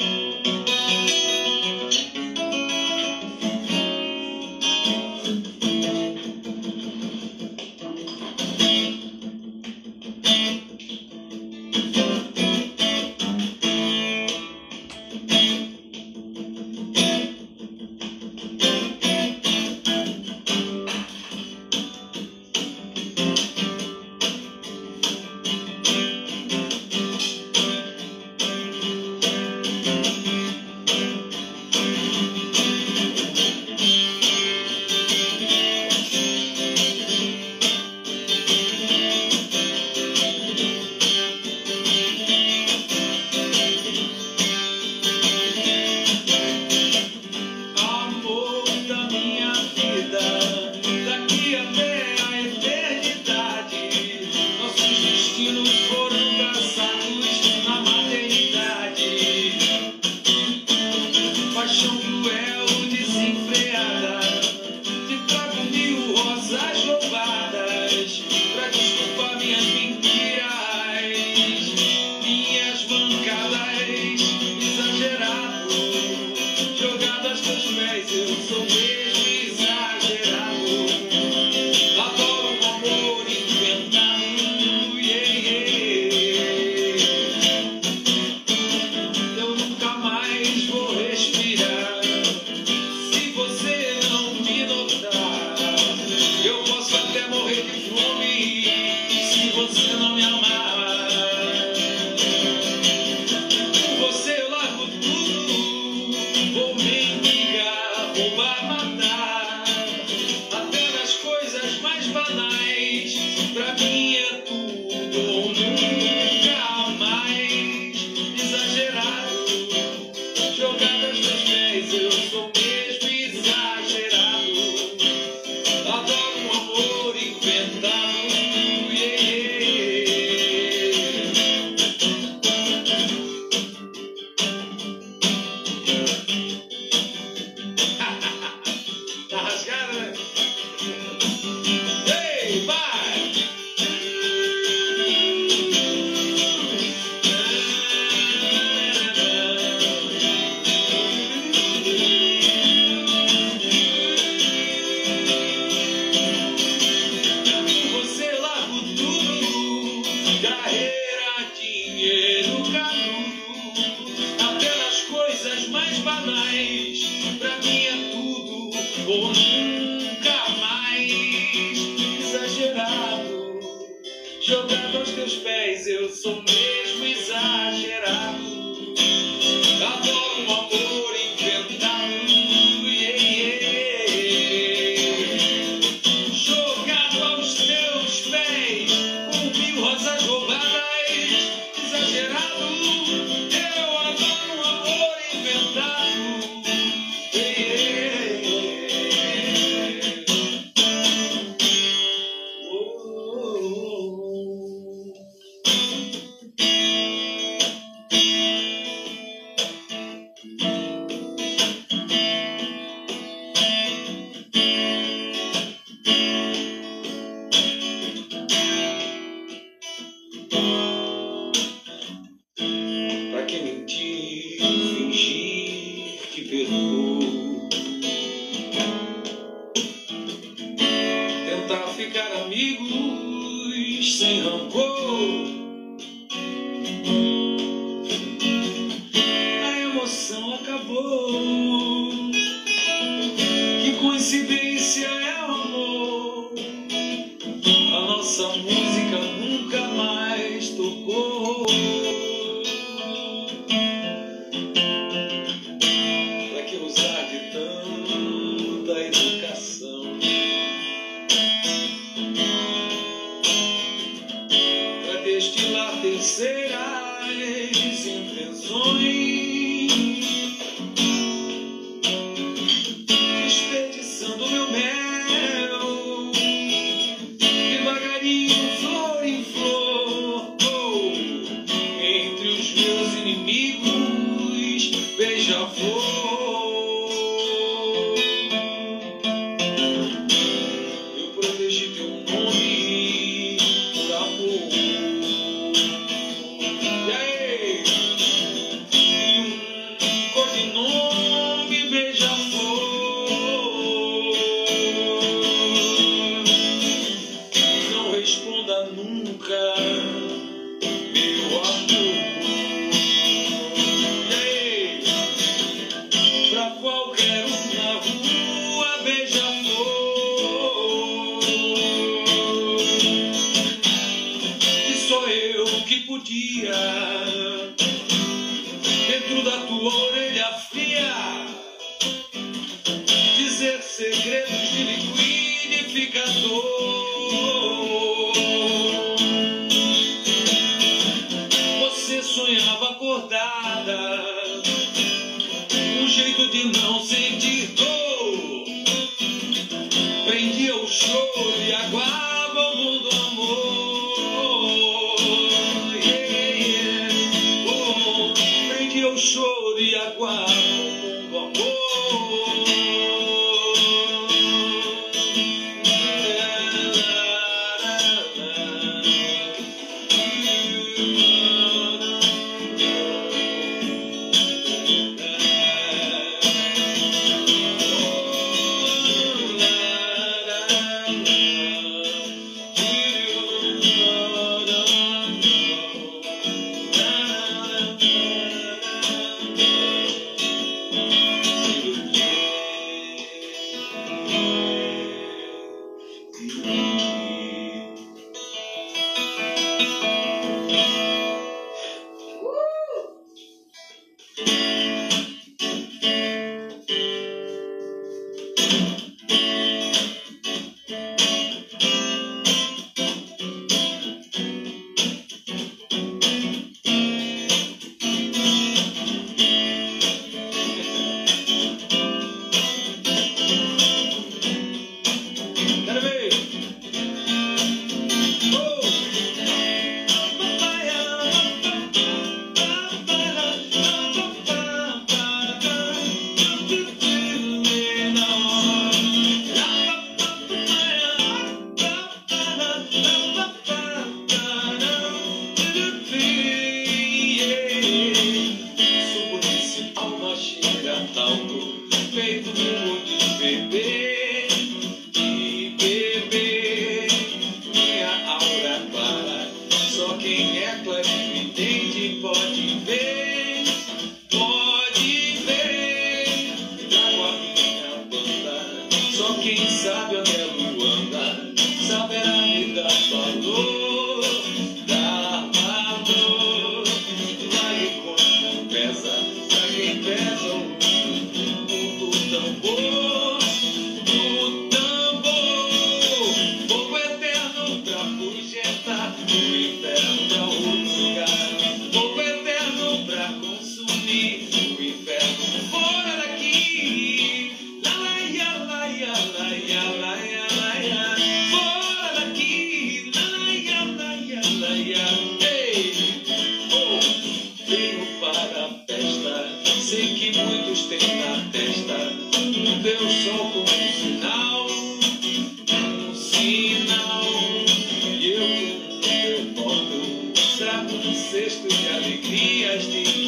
Música amazing, so you. Cesto de alegrias de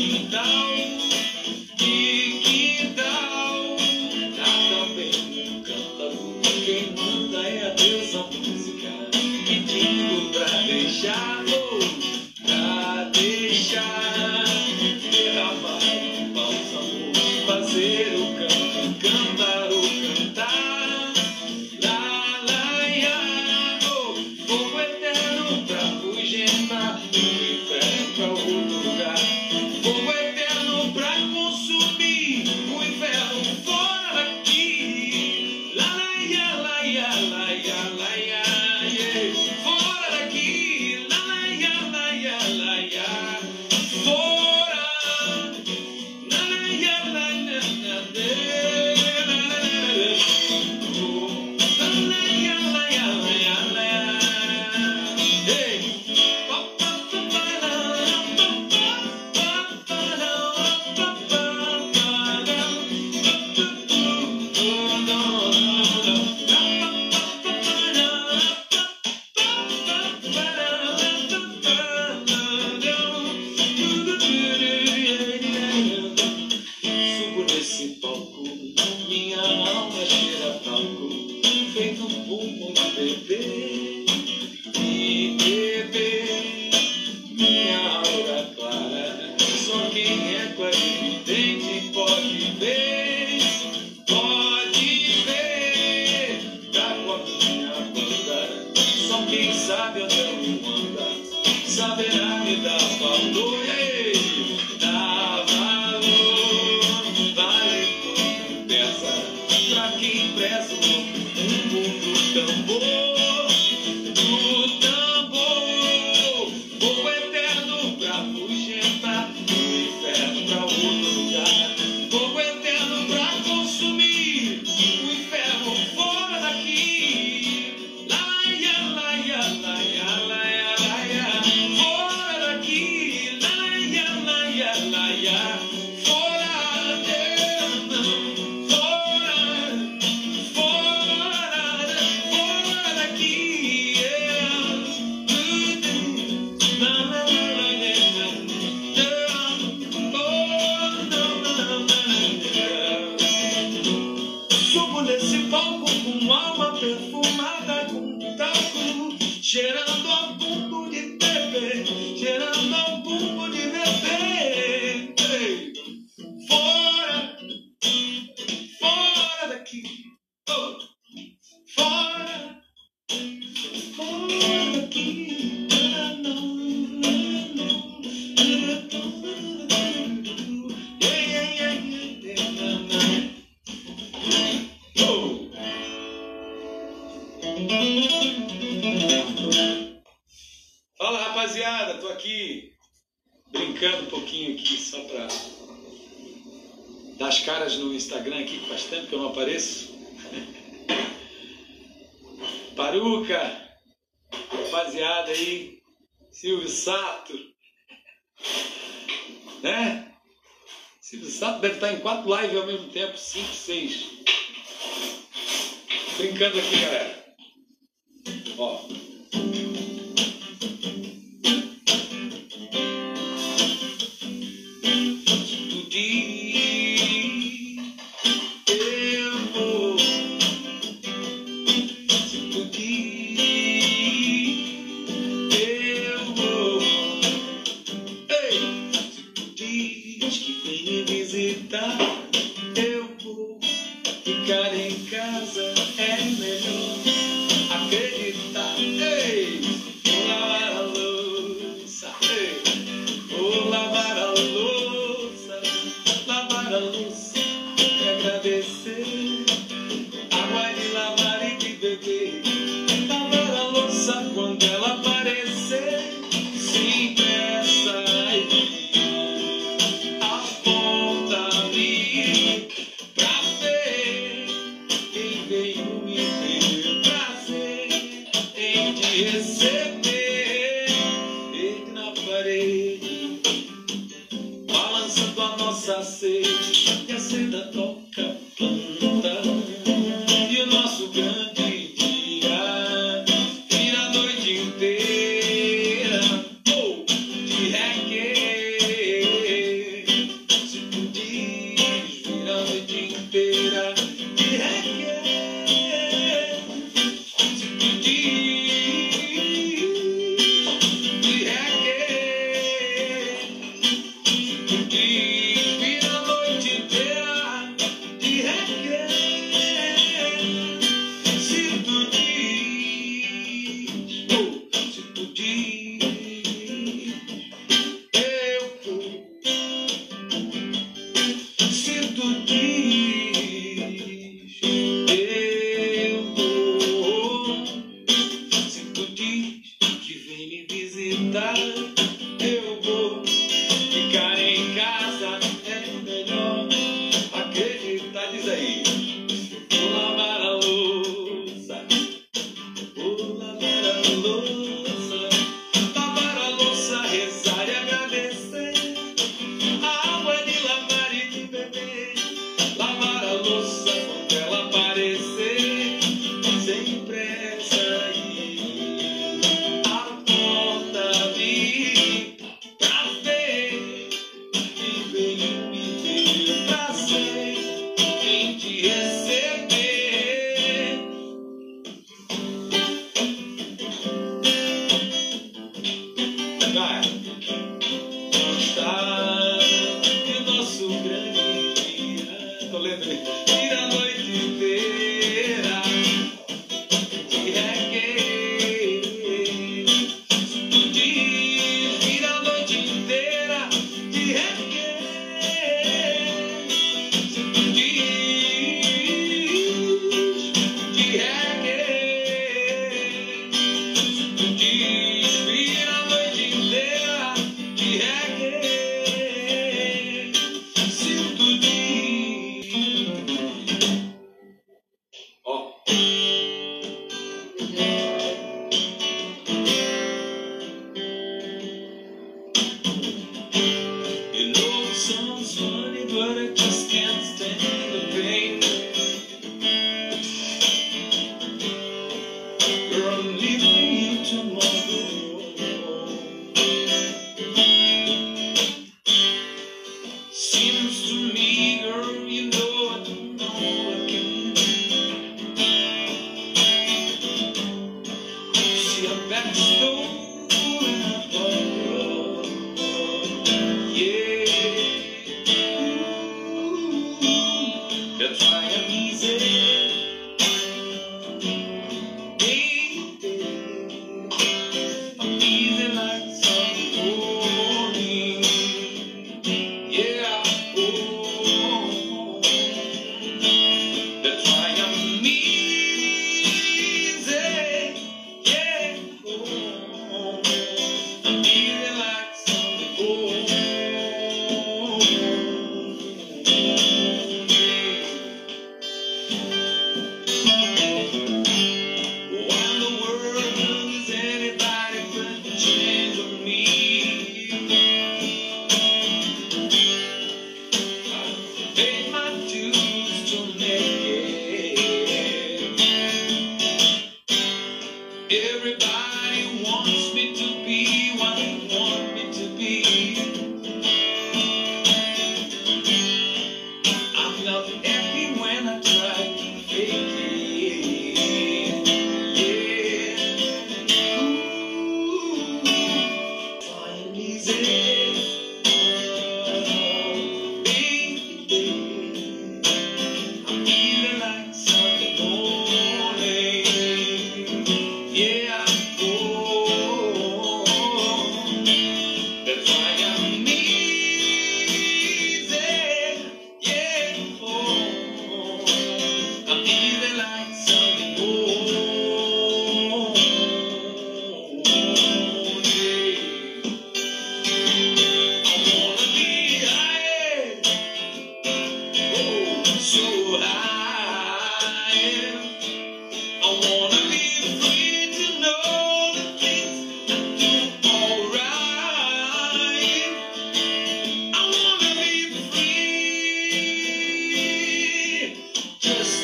Ó.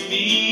me.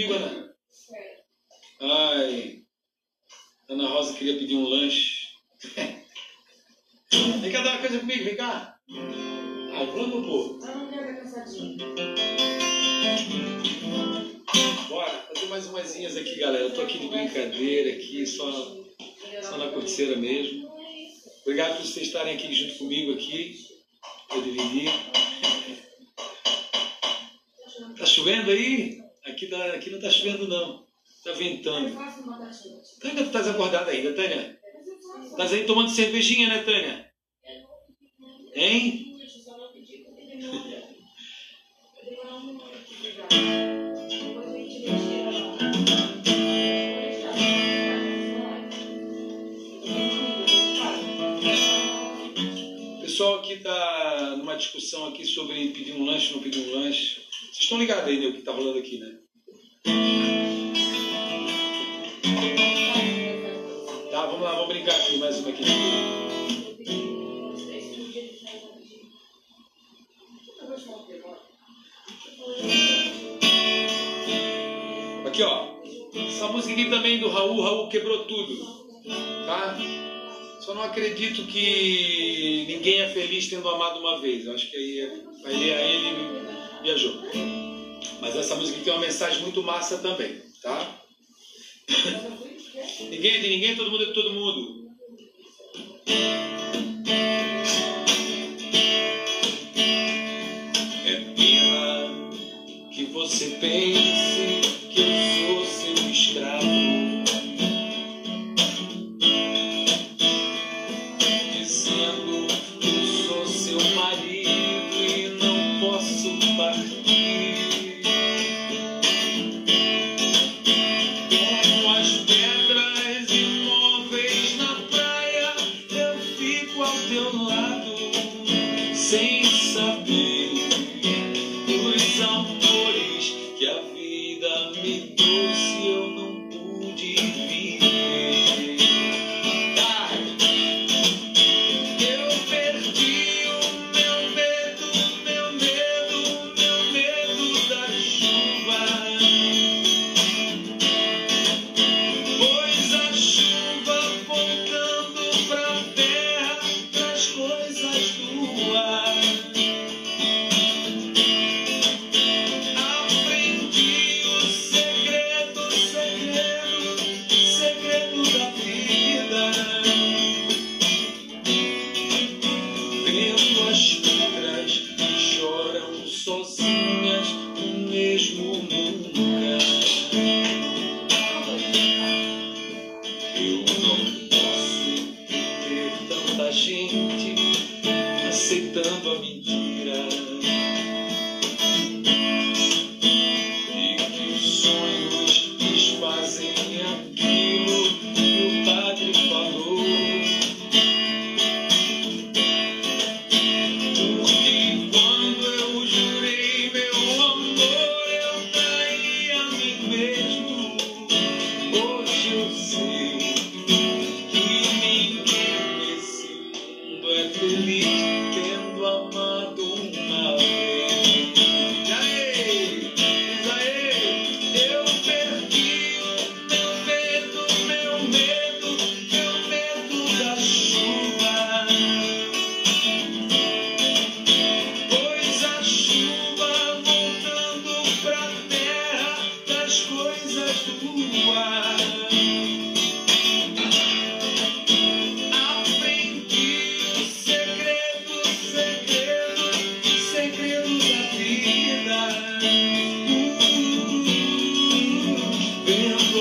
comigo, Ana? Ai, Ana Rosa queria pedir um lanche. vem cá dar uma coisa comigo, vem cá. Ajuda um pouco. Não. Bora, fazer mais umasinhas aqui, galera. Eu tô aqui de brincadeira, aqui, só, só na corticeira mesmo. Obrigado por vocês estarem aqui junto comigo aqui. Eu dividi. Tá chovendo aí? Aqui, tá, aqui não está chovendo, não. Está ventando. Tânia, tu tá estás acordada ainda, Tânia? Estás aí tomando cervejinha, né, Tânia? Hein? Pessoal aqui está numa discussão aqui sobre pedir um lanche ou não pedir um lanche estão ligados aí, né? O que tá rolando aqui, né? Tá, vamos lá, vamos brincar aqui, mais uma aqui. Aqui, ó. Essa música aqui também do Raul, Raul quebrou tudo. Tá? Só não acredito que ninguém é feliz tendo amado uma vez. Eu acho que aí, é, aí, aí ele viajou. Mas essa música tem uma mensagem muito massa também, tá? ninguém de ninguém, todo mundo é de todo mundo. É pena que você pense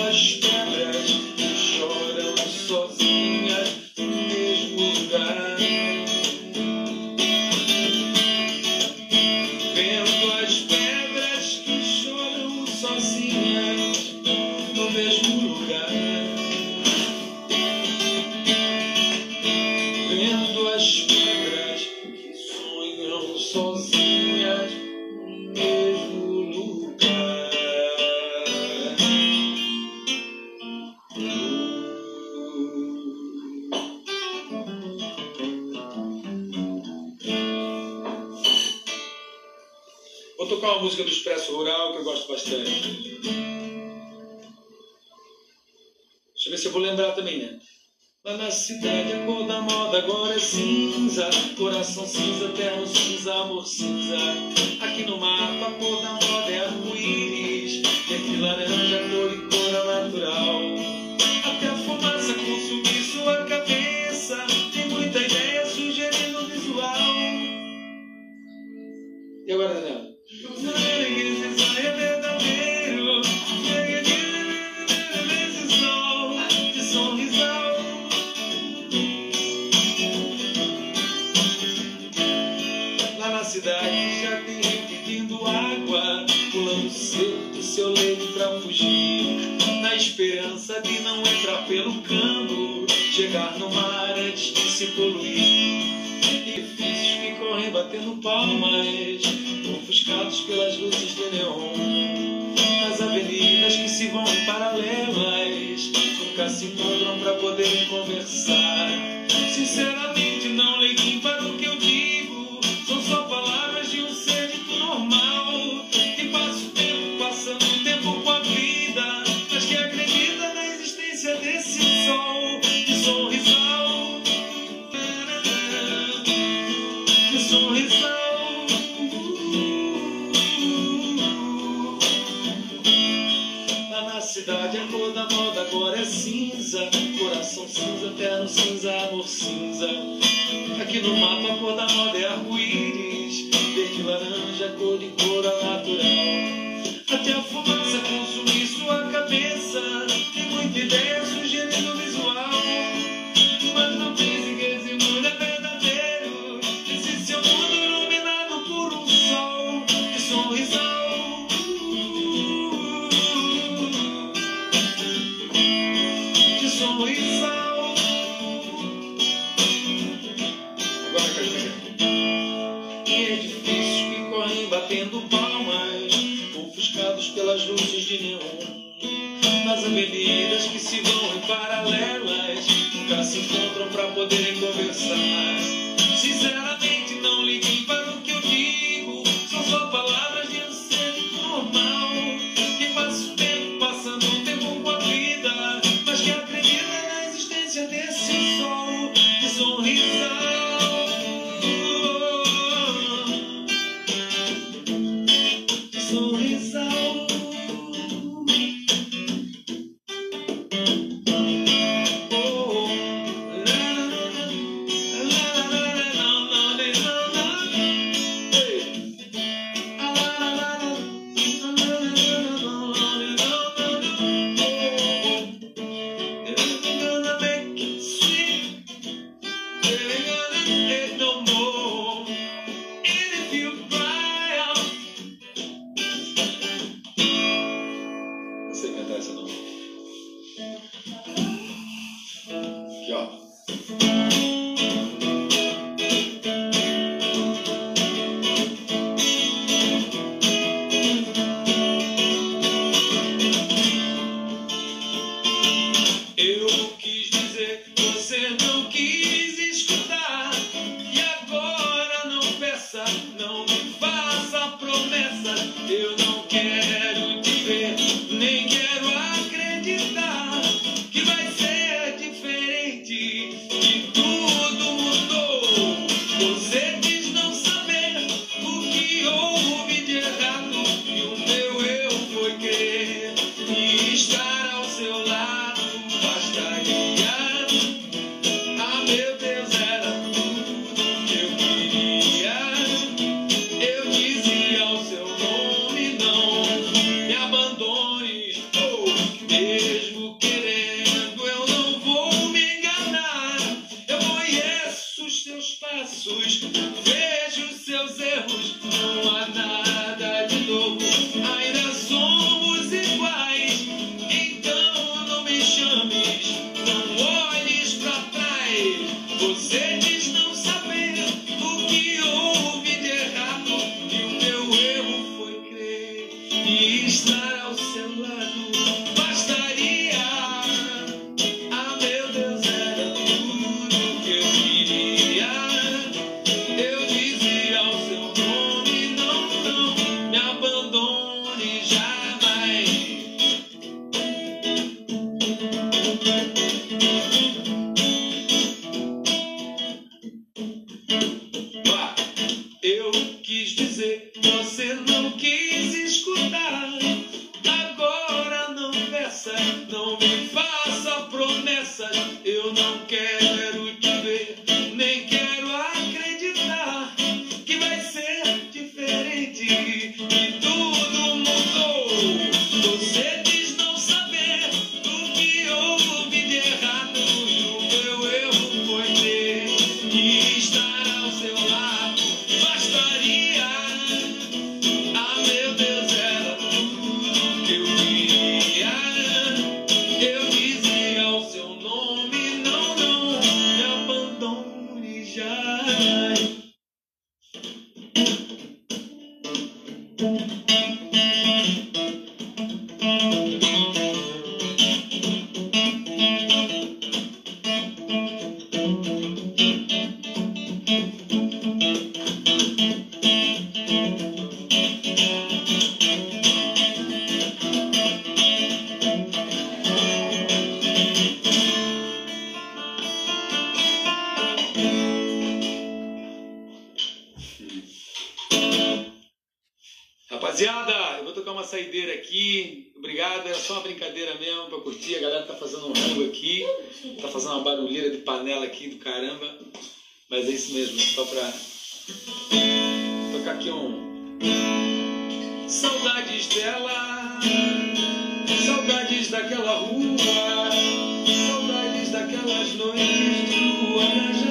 rush. Até a fumaça Saudades dela, saudades daquela rua, saudades daquelas noites do Guarajá.